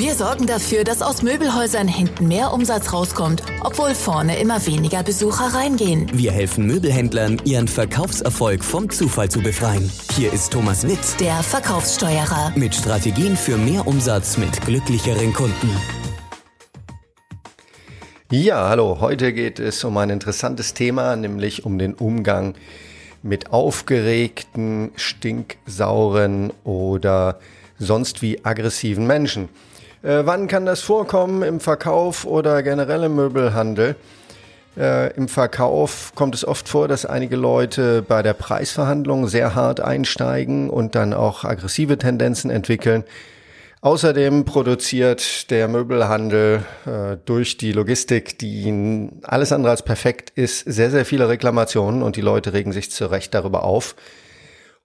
Wir sorgen dafür, dass aus Möbelhäusern hinten mehr Umsatz rauskommt, obwohl vorne immer weniger Besucher reingehen. Wir helfen Möbelhändlern, ihren Verkaufserfolg vom Zufall zu befreien. Hier ist Thomas Witt, Der Verkaufssteuerer. mit Strategien für mehr Umsatz mit glücklicheren Kunden. Ja, hallo. Heute geht es um ein interessantes Thema, nämlich um den Umgang mit aufgeregten, stinksauren oder sonst wie aggressiven Menschen. Äh, wann kann das vorkommen im Verkauf oder generell im Möbelhandel? Äh, Im Verkauf kommt es oft vor, dass einige Leute bei der Preisverhandlung sehr hart einsteigen und dann auch aggressive Tendenzen entwickeln. Außerdem produziert der Möbelhandel äh, durch die Logistik, die alles andere als perfekt ist, sehr, sehr viele Reklamationen und die Leute regen sich zu Recht darüber auf.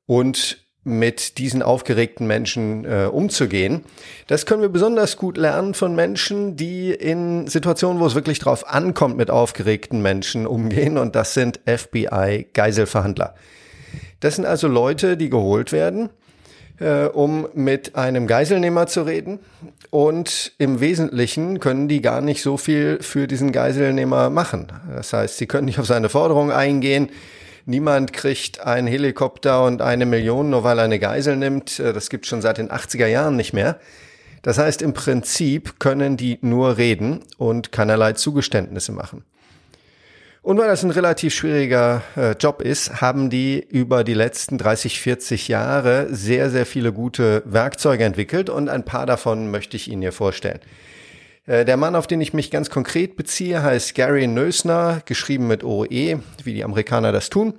Und mit diesen aufgeregten Menschen äh, umzugehen. Das können wir besonders gut lernen von Menschen, die in Situationen, wo es wirklich drauf ankommt, mit aufgeregten Menschen umgehen. Und das sind FBI-Geiselverhandler. Das sind also Leute, die geholt werden, äh, um mit einem Geiselnehmer zu reden. Und im Wesentlichen können die gar nicht so viel für diesen Geiselnehmer machen. Das heißt, sie können nicht auf seine Forderung eingehen. Niemand kriegt einen Helikopter und eine Million, nur weil er eine Geisel nimmt. Äh, Das gibt schon seit den 80er Jahren nicht mehr. Das heißt, im Prinzip können die nur reden und keinerlei Zugeständnisse machen. Und weil das ein relativ schwieriger äh, Job ist, haben die über die letzten 30, 40 Jahre sehr, sehr viele gute Werkzeuge entwickelt und ein paar davon möchte ich Ihnen hier vorstellen. Äh, Der Mann, auf den ich mich ganz konkret beziehe, heißt Gary Nösner, geschrieben mit OE, wie die Amerikaner das tun,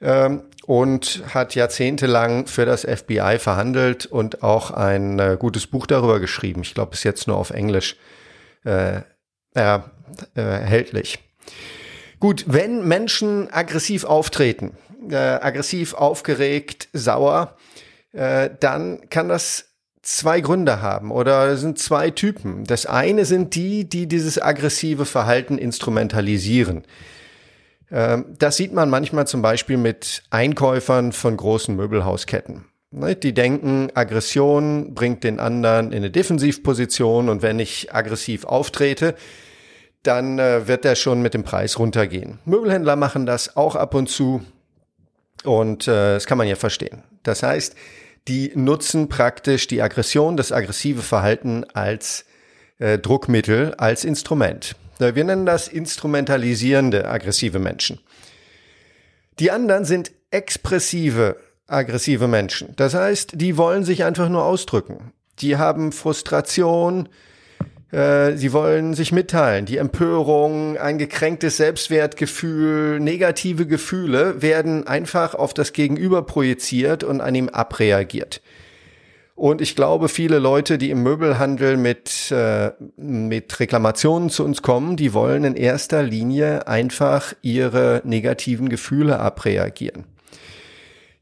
ähm, und hat jahrzehntelang für das FBI verhandelt und auch ein äh, gutes Buch darüber geschrieben. Ich glaube, bis jetzt nur auf Englisch äh, erhältlich. Gut, wenn Menschen aggressiv auftreten, aggressiv, aufgeregt, sauer, dann kann das zwei Gründe haben oder sind zwei Typen. Das eine sind die, die dieses aggressive Verhalten instrumentalisieren. Ähm, Das sieht man manchmal zum Beispiel mit Einkäufern von großen Möbelhausketten. Ne, Die denken, Aggression bringt den anderen in eine Defensivposition und wenn ich aggressiv auftrete, dann äh, wird er schon mit dem Preis runtergehen. Möbelhändler machen das auch ab und zu und äh, das kann man ja verstehen. Das heißt, die nutzen praktisch die Aggression, das aggressive Verhalten als äh, Druckmittel, als Instrument. Wir nennen das instrumentalisierende aggressive Menschen. Die anderen sind expressive aggressive Menschen. Das heißt, die wollen sich einfach nur ausdrücken. Die haben Frustration, äh, sie wollen sich mitteilen. Die Empörung, ein gekränktes Selbstwertgefühl, negative Gefühle werden einfach auf das Gegenüber projiziert und an ihm abreagiert. Und ich glaube, viele Leute, die im Möbelhandel mit, äh, mit Reklamationen zu uns kommen, die wollen in erster Linie einfach ihre negativen Gefühle abreagieren.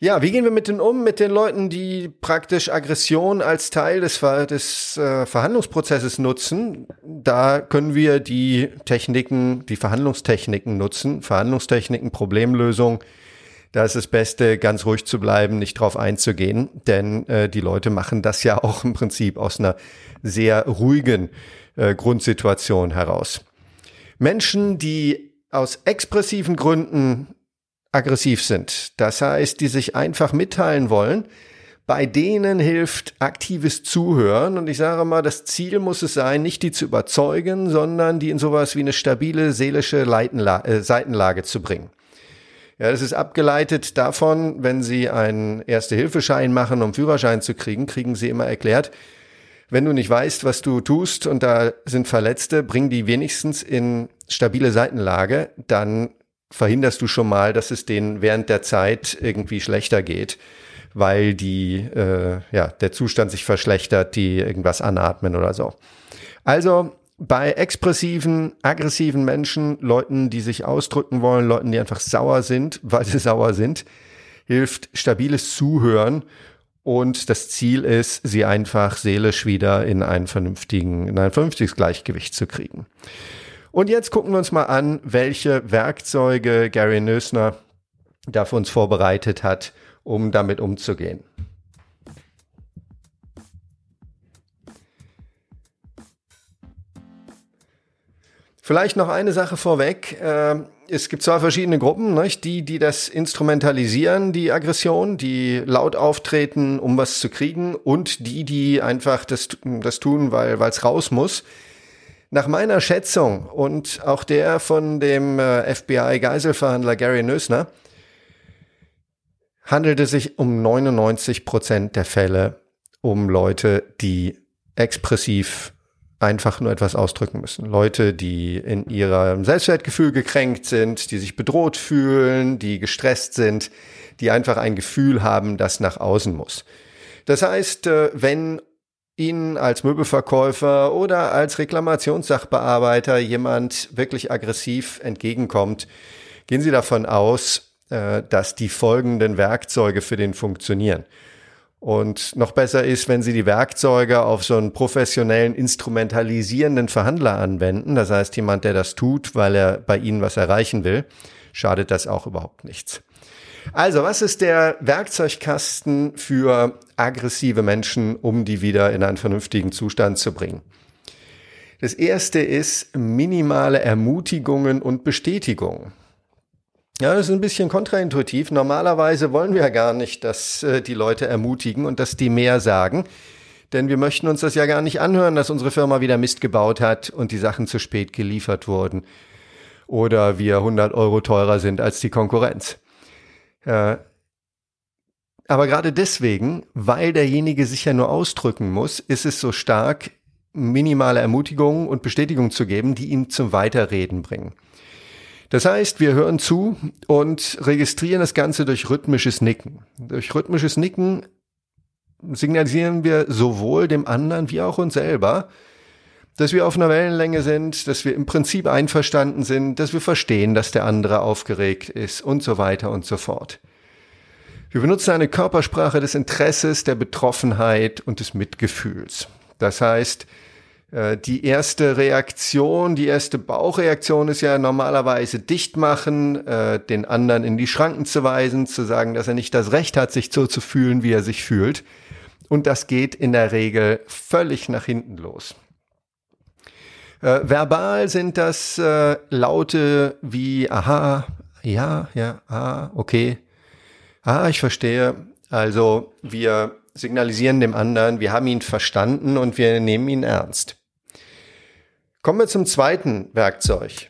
Ja, wie gehen wir mit denen um? Mit den Leuten, die praktisch Aggression als Teil des, Ver des äh, Verhandlungsprozesses nutzen. Da können wir die Techniken, die Verhandlungstechniken nutzen. Verhandlungstechniken, Problemlösung. Da ist das Beste, ganz ruhig zu bleiben, nicht drauf einzugehen, denn äh, die Leute machen das ja auch im Prinzip aus einer sehr ruhigen äh, Grundsituation heraus. Menschen, die aus expressiven Gründen aggressiv sind, das heißt, die sich einfach mitteilen wollen, bei denen hilft aktives Zuhören. Und ich sage mal, das Ziel muss es sein, nicht die zu überzeugen, sondern die in sowas wie eine stabile seelische Leitenla äh, Seitenlage zu bringen. Ja, das ist abgeleitet davon, wenn Sie einen Erste-Hilfeschein machen, um Führerschein zu kriegen, kriegen Sie immer erklärt, wenn du nicht weißt, was du tust und da sind Verletzte, bring die wenigstens in stabile Seitenlage, dann verhinderst du schon mal, dass es denen während der Zeit irgendwie schlechter geht, weil die, äh, ja, der Zustand sich verschlechtert, die irgendwas anatmen oder so. Also bei expressiven, aggressiven Menschen, Leuten, die sich ausdrücken wollen, Leuten, die einfach sauer sind, weil sie sauer sind, hilft stabiles Zuhören und das Ziel ist, sie einfach seelisch wieder in einen vernünftigen, in ein vernünftiges Gleichgewicht zu kriegen. Und jetzt gucken wir uns mal an, welche Werkzeuge Gary Nösner da für uns vorbereitet hat, um damit umzugehen. Vielleicht noch eine Sache vorweg. Äh, es gibt zwar verschiedene Gruppen, die, die das instrumentalisieren, die Aggression, die laut auftreten, um was zu kriegen, und die, die einfach das, das tun, weil es raus muss. Nach meiner Schätzung und auch der von dem äh, FBI-Geiselverhandler Gary Nösner handelt es sich um 99 Prozent der Fälle um Leute, die expressiv einfach nur etwas ausdrücken müssen. Leute, die in ihrem Selbstwertgefühl gekränkt sind, die sich bedroht fühlen, die gestresst sind, die einfach ein Gefühl haben, das nach außen muss. Das heißt, äh, wenn Ihnen als Möbelverkäufer oder als Reklamationssachbearbeiter jemand wirklich aggressiv entgegenkommt, gehen Sie davon aus, äh, dass die folgenden Werkzeuge für den funktionieren. Und noch besser ist, wenn Sie die Werkzeuge auf so einen professionellen, instrumentalisierenden Verhandler anwenden. Das heißt, jemand, der das tut, weil er bei Ihnen was erreichen will, schadet das auch überhaupt nichts. Also, was ist der Werkzeugkasten für aggressive Menschen, um die wieder in einen vernünftigen Zustand zu bringen? Das erste ist minimale Ermutigungen und Bestätigungen. Ja, das ist ein bisschen kontraintuitiv. Normalerweise wollen wir ja gar nicht, dass äh, die Leute ermutigen und dass die mehr sagen. Denn wir möchten uns das ja gar nicht anhören, dass unsere Firma wieder Mist gebaut hat und die Sachen zu spät geliefert wurden. Oder wir 100 Euro teurer sind als die Konkurrenz. Äh, aber gerade deswegen, weil derjenige sich ja nur ausdrücken muss, ist es so stark, minimale Ermutigungen und Bestätigung zu geben, die ihn zum Weiterreden bringen. Das heißt, wir hören zu und registrieren das Ganze durch rhythmisches Nicken. Durch rhythmisches Nicken signalisieren wir sowohl dem anderen wie auch uns selber, dass wir auf einer Wellenlänge sind, dass wir im Prinzip einverstanden sind, dass wir verstehen, dass der andere aufgeregt ist und so weiter und so fort. Wir benutzen eine Körpersprache des Interesses, der Betroffenheit und des Mitgefühls. Das heißt, äh, die erste Reaktion, die erste Bauchreaktion ist ja normalerweise dicht machen, äh, den anderen in die Schranken zu weisen, zu sagen, dass er nicht das Recht hat, sich so zu fühlen, wie er sich fühlt. Und das geht in der Regel völlig nach hinten los. Äh, verbal sind das äh, Laute wie aha, ja, ja, ah, okay, ah, ich verstehe. Also wir signalisieren dem anderen, wir haben ihn verstanden und wir nehmen ihn ernst. Kommen wir zum zweiten Werkzeug.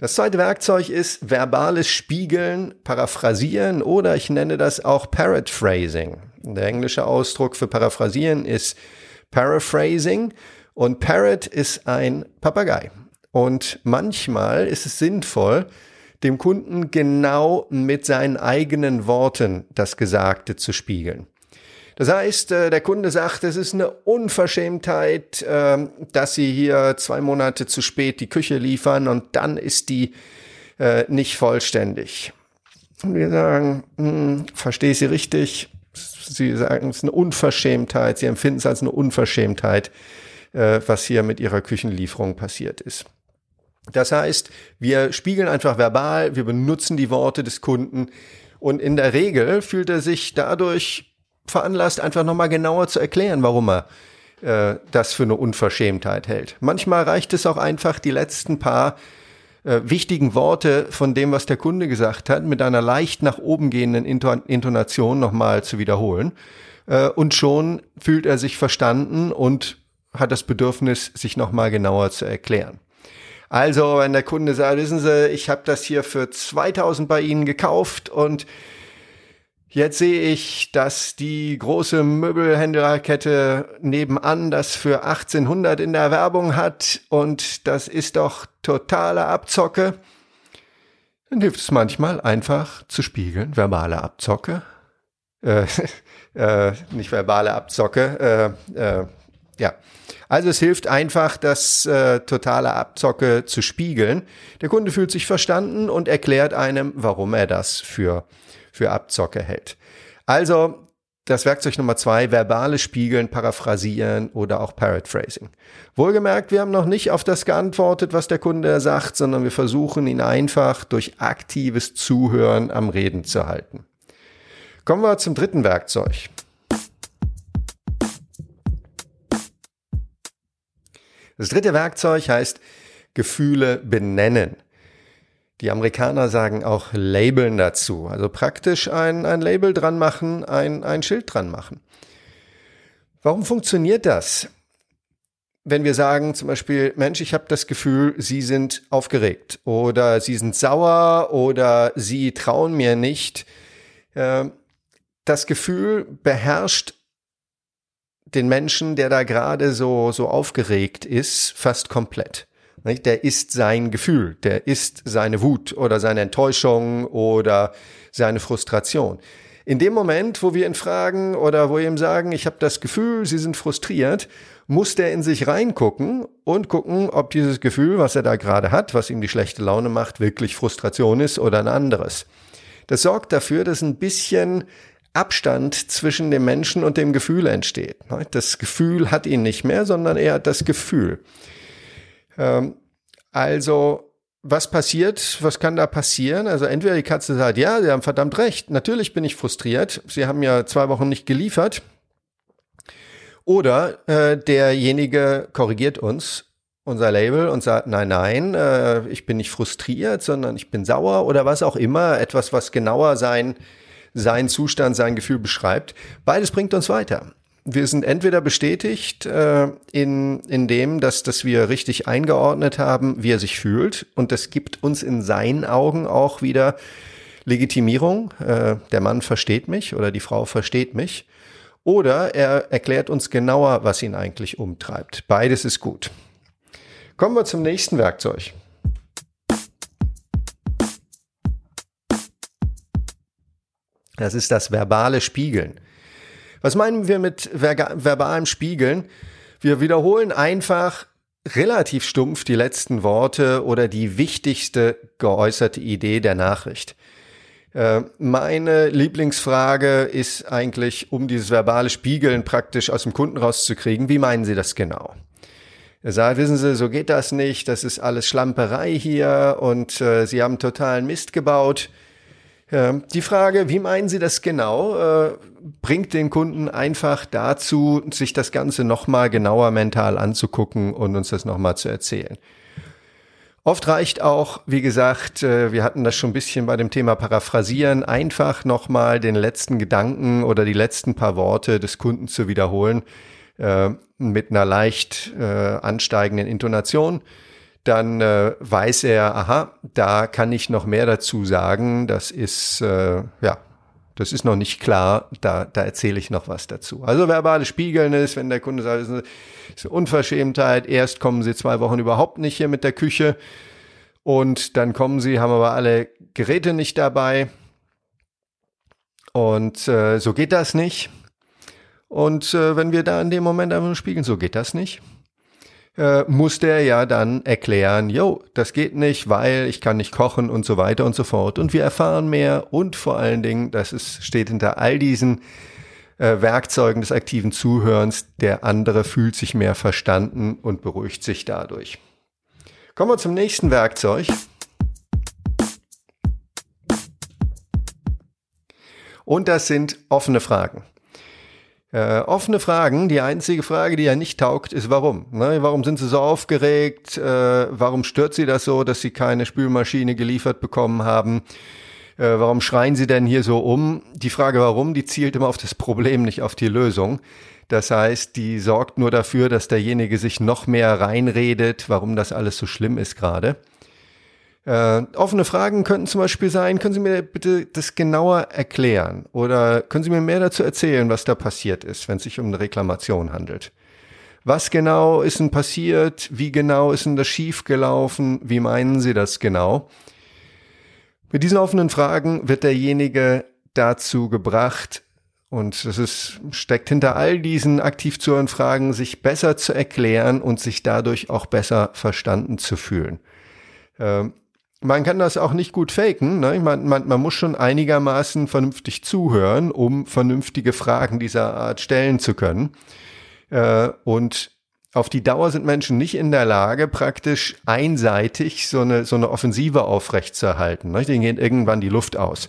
Das zweite Werkzeug ist verbales Spiegeln, Paraphrasieren oder ich nenne das auch Paraphrasing. Der englische Ausdruck für Paraphrasieren ist Paraphrasing und Parrot ist ein Papagei. Und manchmal ist es sinnvoll, dem Kunden genau mit seinen eigenen Worten das Gesagte zu spiegeln. Das heißt, äh, der Kunde sagt, es ist eine Unverschämtheit, ähm, dass Sie hier zwei Monate zu spät die Küche liefern und dann ist die äh, nicht vollständig. Und wir sagen, hm, verstehe ich Sie richtig? Sie sagen, es ist eine Unverschämtheit. Sie empfinden es als eine Unverschämtheit, äh, was hier mit Ihrer Küchenlieferung passiert ist. Das heißt, wir spiegeln einfach verbal, wir benutzen die Worte des Kunden und in der Regel fühlt er sich dadurch veranlasst, einfach nochmal genauer zu erklären, warum er äh, das für eine Unverschämtheit hält. Manchmal reicht es auch einfach, die letzten paar äh, wichtigen Worte von dem, was der Kunde gesagt hat, mit einer leicht nach oben gehenden Intonation nochmal zu wiederholen. Äh, und schon fühlt er sich verstanden und hat das Bedürfnis, sich nochmal genauer zu erklären. Also, wenn der Kunde sagt, wissen Sie, ich habe das hier für 2000 bei Ihnen gekauft und Jetzt sehe ich, dass die große Möbelhändlerkette nebenan das für 1800 in der Werbung hat und das ist doch totale Abzocke. Dann hilft es manchmal einfach zu spiegeln, verbale Abzocke. Äh, äh, nicht verbale Abzocke, äh, äh, ja. Also es hilft einfach, das äh, totale Abzocke zu spiegeln. Der Kunde fühlt sich verstanden und erklärt einem, warum er das für für Abzocke hält. Also das Werkzeug Nummer zwei, verbale Spiegeln, Paraphrasieren oder auch Paraphrasing. Wohlgemerkt, wir haben noch nicht auf das geantwortet, was der Kunde sagt, sondern wir versuchen ihn einfach durch aktives Zuhören am Reden zu halten. Kommen wir zum dritten Werkzeug. Das dritte Werkzeug heißt Gefühle benennen. Die Amerikaner sagen auch Labeln dazu. Also praktisch ein, ein Label dran machen, ein, ein Schild dran machen. Warum funktioniert das? Wenn wir sagen zum Beispiel, Mensch, ich habe das Gefühl, Sie sind aufgeregt oder Sie sind sauer oder Sie trauen mir nicht. Äh, das Gefühl beherrscht den Menschen, der da gerade so, so aufgeregt ist, fast komplett. Der ist sein Gefühl, der ist seine Wut oder seine Enttäuschung oder seine Frustration. In dem Moment, wo wir ihn fragen oder wo wir ihm sagen, ich habe das Gefühl, Sie sind frustriert, muss der in sich reingucken und gucken, ob dieses Gefühl, was er da gerade hat, was ihm die schlechte Laune macht, wirklich Frustration ist oder ein anderes. Das sorgt dafür, dass ein bisschen Abstand zwischen dem Menschen und dem Gefühl entsteht. Das Gefühl hat ihn nicht mehr, sondern er hat das Gefühl. Ähm, also, was passiert? Was kann da passieren? Also entweder die Katze sagt, ja, Sie haben verdammt recht. Natürlich bin ich frustriert. Sie haben ja zwei Wochen nicht geliefert. Oder äh, derjenige korrigiert uns, unser Label, und sagt, nein, nein, äh, ich bin nicht frustriert, sondern ich bin sauer oder was auch immer. Etwas, was genauer sein, sein Zustand, sein Gefühl beschreibt. Beides bringt uns weiter wir sind entweder bestätigt äh, in, in dem, dass, dass wir richtig eingeordnet haben, wie er sich fühlt. Und das gibt uns in seinen Augen auch wieder Legitimierung. Äh, der Mann versteht mich oder die Frau versteht mich. Oder er erklärt uns genauer, was ihn eigentlich umtreibt. Beides ist gut. Kommen wir zum nächsten Werkzeug. Das ist das verbale Spiegeln. Was meinen wir mit ver verbalem Spiegeln? Wir wiederholen einfach relativ stumpf die letzten Worte oder die wichtigste geäußerte Idee der Nachricht. Äh, meine Lieblingsfrage ist eigentlich, um dieses verbale Spiegeln praktisch aus dem Kunden rauszukriegen, wie meinen Sie das genau? Er sagt, wissen Sie, so geht das nicht, das ist alles Schlamperei hier und äh, Sie haben totalen Mist gebaut. Ja, die Frage, wie meinen Sie das genau, äh, bringt den Kunden einfach dazu, sich das Ganze nochmal genauer mental anzugucken und uns das nochmal zu erzählen. Oft reicht auch, wie gesagt, äh, wir hatten das schon ein bisschen bei dem Thema Paraphrasieren, einfach nochmal den letzten Gedanken oder die letzten paar Worte des Kunden zu wiederholen äh, mit einer leicht ansteigenden Intonation dann äh, weiß er, aha, da kann ich noch mehr dazu sagen. Das ist, äh, ja, das ist noch nicht klar, da, da erzähle ich noch was dazu. Also verbale Spiegeln ist, wenn der Kunde sagt, es ist eine Unverschämtheit, erst kommen sie zwei Wochen überhaupt nicht hier mit der Küche und dann kommen sie, haben aber alle Geräte nicht dabei und äh, so geht das nicht. Und äh, wenn wir da in dem Moment einfach spiegeln, so geht das nicht äh, muss der ja dann erklären, jo, das geht nicht, weil ich kann nicht kochen und so weiter und so fort. Und wir erfahren mehr und vor allen Dingen, das ist, steht hinter all diesen äh, Werkzeugen des aktiven Zuhörens, der andere fühlt sich mehr verstanden und beruhigt sich dadurch. Kommen wir zum nächsten Werkzeug. Und das sind offene Fragen. Äh, offene Fragen. Die einzige Frage, die ja nicht taugt, ist warum. Ne? Warum sind sie so aufgeregt? Äh, warum stört sie das so, dass sie keine Spülmaschine geliefert bekommen haben? Äh, warum schreien sie denn hier so um? Die Frage warum, die zielt immer auf das Problem, nicht auf die Lösung. Das heißt, die sorgt nur dafür, dass derjenige sich noch mehr reinredet, warum das alles so schlimm ist gerade. Äh, offene Fragen könnten zum Beispiel sein, können Sie mir bitte das genauer erklären oder können Sie mir mehr dazu erzählen, was da passiert ist, wenn es sich um eine Reklamation handelt? Was genau ist denn passiert? Wie genau ist denn das schiefgelaufen? Wie meinen Sie das genau? Mit diesen offenen Fragen wird derjenige dazu gebracht, und das ist, steckt hinter all diesen aktiv zu hören Fragen, sich besser zu erklären und sich dadurch auch besser verstanden zu fühlen. Ähm, man kann das auch nicht gut faken. Ne? Man, man, man muss schon einigermaßen vernünftig zuhören, um vernünftige Fragen dieser Art stellen zu können. Äh, und auf die Dauer sind Menschen nicht in der Lage, praktisch einseitig so eine, so eine Offensive aufrechtzuerhalten. Ne? Denen geht irgendwann die Luft aus.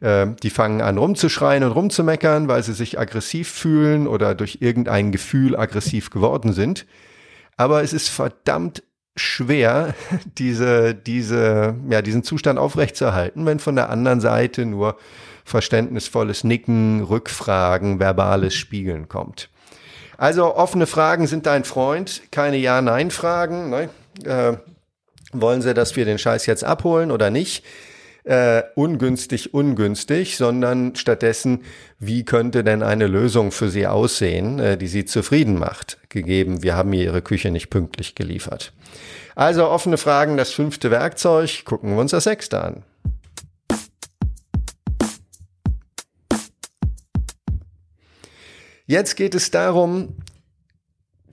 Äh, die fangen an rumzuschreien und rumzumeckern, weil sie sich aggressiv fühlen oder durch irgendein Gefühl aggressiv geworden sind. Aber es ist verdammt schwer, diese, diese, ja, diesen Zustand aufrechtzuerhalten, wenn von der anderen Seite nur verständnisvolles Nicken, Rückfragen, verbales Spiegeln kommt. Also offene Fragen sind dein Freund, keine Ja-Nein-Fragen. Ne? Äh, wollen sie, dass wir den Scheiß jetzt abholen oder nicht? Äh, ungünstig, ungünstig, sondern stattdessen, wie könnte denn eine Lösung für sie aussehen, äh, die sie zufrieden macht, gegeben, wir haben ihr ihre Küche nicht pünktlich geliefert. Also offene Fragen, das fünfte Werkzeug, gucken wir uns das sechste an. Jetzt geht es darum,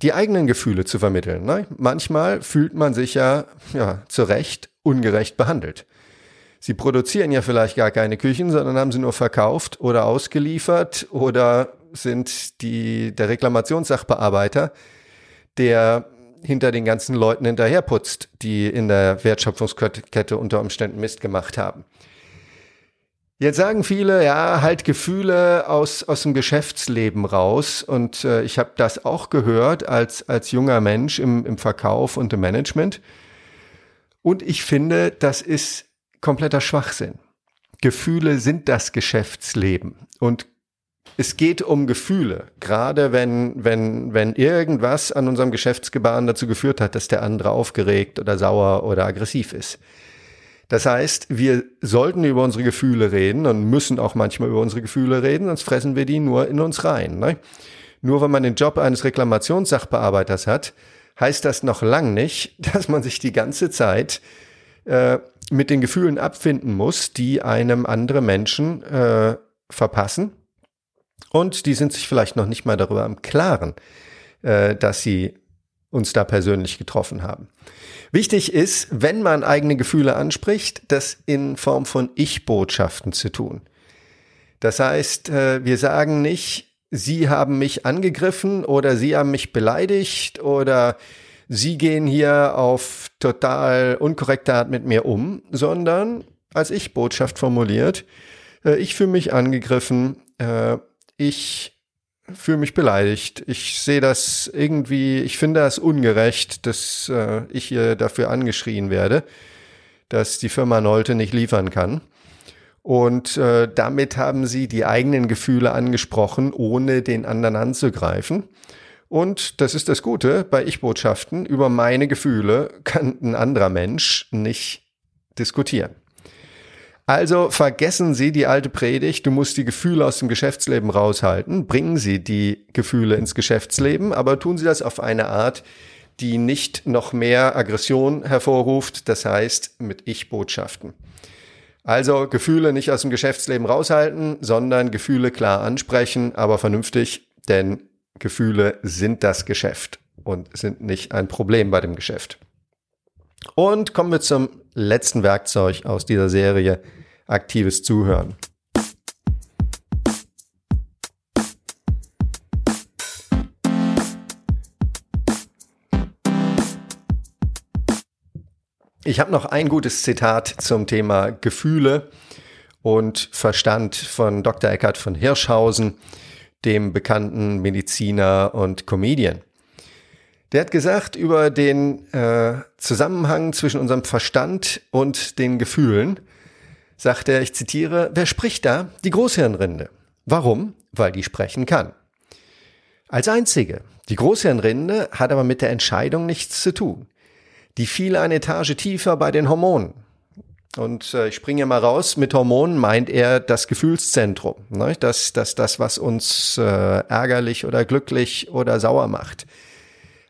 die eigenen Gefühle zu vermitteln. Ne? Manchmal fühlt man sich ja, ja zu Recht ungerecht behandelt. Sie produzieren ja vielleicht gar keine Küchen, sondern haben sie nur verkauft oder ausgeliefert oder sind die, der Reklamationssachbearbeiter, der hinter den ganzen Leuten hinterherputzt, die in der Wertschöpfungskette unter Umständen Mist gemacht haben. Jetzt sagen viele, ja, halt Gefühle aus, aus dem Geschäftsleben raus. Und äh, ich habe das auch gehört als, als junger Mensch im, im Verkauf und im Management. Und ich finde, das ist kompletter Schwachsinn. Gefühle sind das Geschäftsleben. Und es geht um Gefühle, gerade wenn, wenn, wenn irgendwas an unserem Geschäftsgebaren dazu geführt hat, dass der andere aufgeregt oder sauer oder aggressiv ist. Das heißt, wir sollten über unsere Gefühle reden und müssen auch manchmal über unsere Gefühle reden, sonst fressen wir die nur in uns rein. Ne? Nur wenn man den Job eines Reklamationssachbearbeiters hat, heißt das noch lang nicht, dass man sich die ganze Zeit äh, mit den Gefühlen abfinden muss, die einem andere Menschen äh, verpassen. Und die sind sich vielleicht noch nicht mal darüber im Klaren, äh, dass sie uns da persönlich getroffen haben. Wichtig ist, wenn man eigene Gefühle anspricht, das in Form von Ich-Botschaften zu tun. Das heißt, äh, wir sagen nicht, Sie haben mich angegriffen oder Sie haben mich beleidigt oder Sie gehen hier auf total unkorrekte Art mit mir um, sondern als Ich-Botschaft formuliert, äh, ich fühle mich angegriffen, äh, ich fühle mich beleidigt. Ich sehe das irgendwie, ich finde das ungerecht, dass äh, ich hier dafür angeschrien werde, dass die Firma Nolte nicht liefern kann. Und äh, damit haben sie die eigenen Gefühle angesprochen, ohne den anderen anzugreifen. Und das ist das Gute bei Ich-Botschaften. Über meine Gefühle kann ein anderer Mensch nicht diskutieren. Also vergessen Sie die alte Predigt, du musst die Gefühle aus dem Geschäftsleben raushalten. Bringen Sie die Gefühle ins Geschäftsleben, aber tun Sie das auf eine Art, die nicht noch mehr Aggression hervorruft, das heißt mit Ich-Botschaften. Also Gefühle nicht aus dem Geschäftsleben raushalten, sondern Gefühle klar ansprechen, aber vernünftig, denn Gefühle sind das Geschäft und sind nicht ein Problem bei dem Geschäft. Und kommen wir zum letzten Werkzeug aus dieser Serie, aktives Zuhören. Ich habe noch ein gutes Zitat zum Thema Gefühle und Verstand von Dr. Eckhard von Hirschhausen, dem bekannten Mediziner und Comedian. Der hat gesagt über den äh, Zusammenhang zwischen unserem Verstand und den Gefühlen, sagt er, ich zitiere, wer spricht da? Die Großhirnrinde. Warum? Weil die sprechen kann. Als einzige. Die Großhirnrinde hat aber mit der Entscheidung nichts zu tun. Die fiel eine Etage tiefer bei den Hormonen. Und äh, ich springe mal raus, mit Hormonen meint er das Gefühlszentrum. Ne? Das, das, das, was uns äh, ärgerlich oder glücklich oder sauer macht.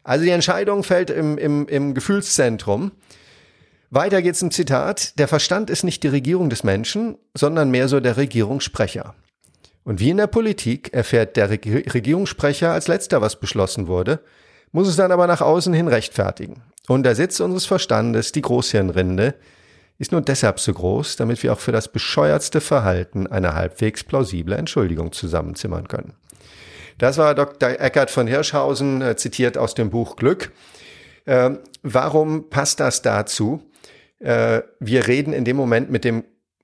Also die Entscheidung fällt im, im, im Gefühlszentrum. Weiter geht's im Zitat. Der Verstand ist nicht die Regierung des Menschen, sondern mehr so der Regierungssprecher. Und wie in der Politik erfährt der Regierungssprecher als letzter, was beschlossen wurde, muss es dann aber nach außen hin rechtfertigen. Und der Sitz unseres Verstandes, die Großhirnrinde, ist nur deshalb so groß, damit wir auch für das bescheuertste Verhalten eine halbwegs plausible Entschuldigung zusammenzimmern können. Das war Dr. Eckert von Hirschhausen, äh, zitiert aus dem Buch Glück. Äh, warum passt das dazu? äh, wir reden in dem Moment mit dem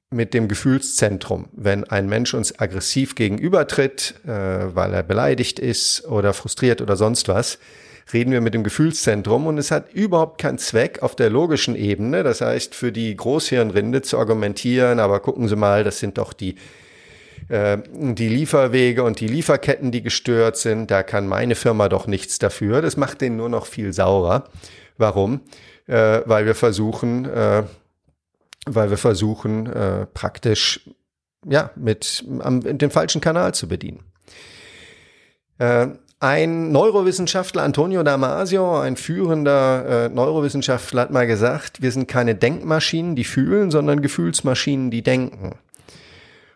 mit dem Gefühlszentrum. Wenn ein Mensch uns aggressiv gegenübertritt, äh, weil er beleidigt ist oder frustriert oder sonst was, reden wir mit dem Gefühlszentrum und es hat überhaupt keinen Zweck auf der logischen Ebene, das heißt für die Großhirnrinde zu argumentieren, aber gucken Sie mal, das sind doch die äh, die Lieferwege und die Lieferketten, die gestört sind, da kann meine Firma doch nichts dafür. Das macht den nur noch viel saurer. Warum? Äh, weil wir versuchen, äh, weil wir versuchen, äh, praktisch ja, mit am, den falschen Kanal zu bedienen. Ein Neurowissenschaftler, Antonio Damasio, ein führender äh, Neurowissenschaftler, hat mal gesagt, wir sind keine Denkmaschinen, die fühlen, sondern Gefühlsmaschinen, die denken.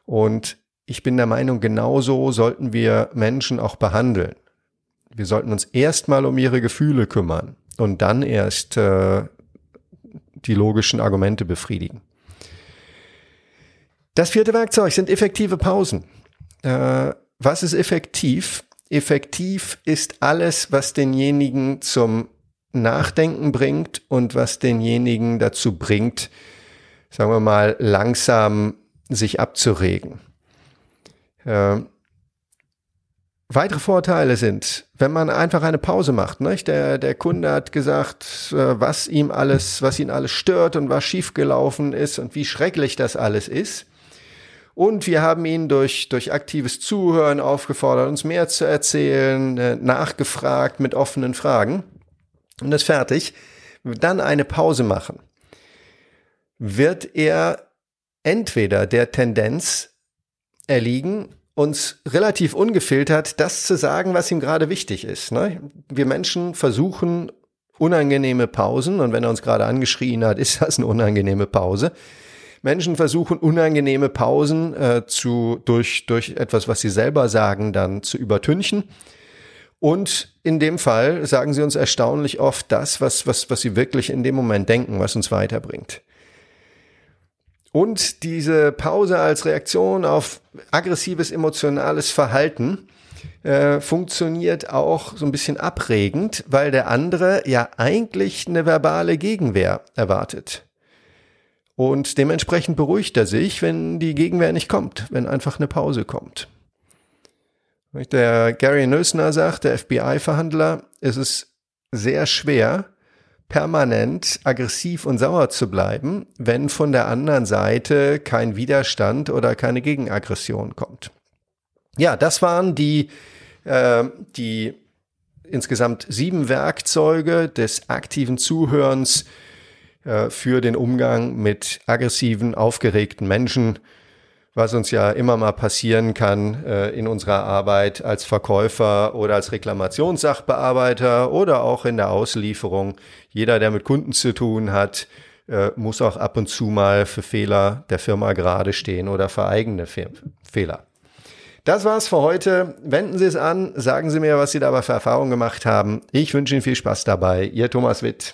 Und ich bin der Meinung, genauso sollten wir Menschen auch behandeln. Wir sollten uns erstmal um ihre Gefühle kümmern und dann erst äh, die logischen Argumente befriedigen. Das vierte Werkzeug sind effektive Pausen. Äh, was ist effektiv? Effektiv ist alles, was denjenigen zum Nachdenken bringt und was denjenigen dazu bringt, sagen wir mal, langsam sich abzuregen. Äh, weitere Vorteile sind, wenn man einfach eine Pause macht. Nicht? Der, der Kunde hat gesagt, äh, was ihm alles, was ihn alles stört und was schiefgelaufen ist und wie schrecklich das alles ist. Und wir haben ihn durch, durch aktives Zuhören aufgefordert, uns mehr zu erzählen, äh, nachgefragt mit offenen Fragen. Und ist fertig. Dann eine Pause machen. Wird er entweder der Tendenz erliegen, uns relativ ungefiltert das zu sagen, was ihm gerade wichtig ist. Ne? Wir Menschen versuchen unangenehme Pausen und wenn er uns gerade angeschrien hat, ist das eine unangenehme Pause. Menschen versuchen unangenehme Pausen äh, zu, durch, durch etwas, was sie selber sagen, dann zu übertünchen. Und in dem Fall sagen sie uns erstaunlich oft das, was, was, was sie wirklich in dem Moment denken, was uns weiterbringt. Und diese Pause als Reaktion auf aggressives emotionales Verhalten äh, funktioniert auch so ein bisschen abregend, weil der andere ja eigentlich eine verbale Gegenwehr erwartet. Und dementsprechend beruhigt er sich, wenn die Gegenwehr nicht kommt, wenn einfach eine Pause kommt. Der Gary Nösner sagt, der FBI-Verhandler, es ist sehr schwer, permanent aggressiv und sauer zu bleiben, wenn von der anderen Seite kein Widerstand oder keine Gegenaggression kommt. Ja, das waren die, äh, die insgesamt sieben Werkzeuge des aktiven Zuhörens für den Umgang mit aggressiven, aufgeregten Menschen, was uns ja immer mal passieren kann äh, in unserer Arbeit als Verkäufer oder als Reklamationssachbearbeiter oder auch in der Auslieferung. Jeder, der mit Kunden zu tun hat, äh, muss auch ab und zu mal für Fehler der Firma gerade stehen oder für eigene Fe Fehler. Das war's für heute. Wenden Sie es an, sagen Sie mir, was Sie dabei für Erfahrungen gemacht haben. Ich wünsche Ihnen viel Spaß dabei. Ihr Thomas Witt.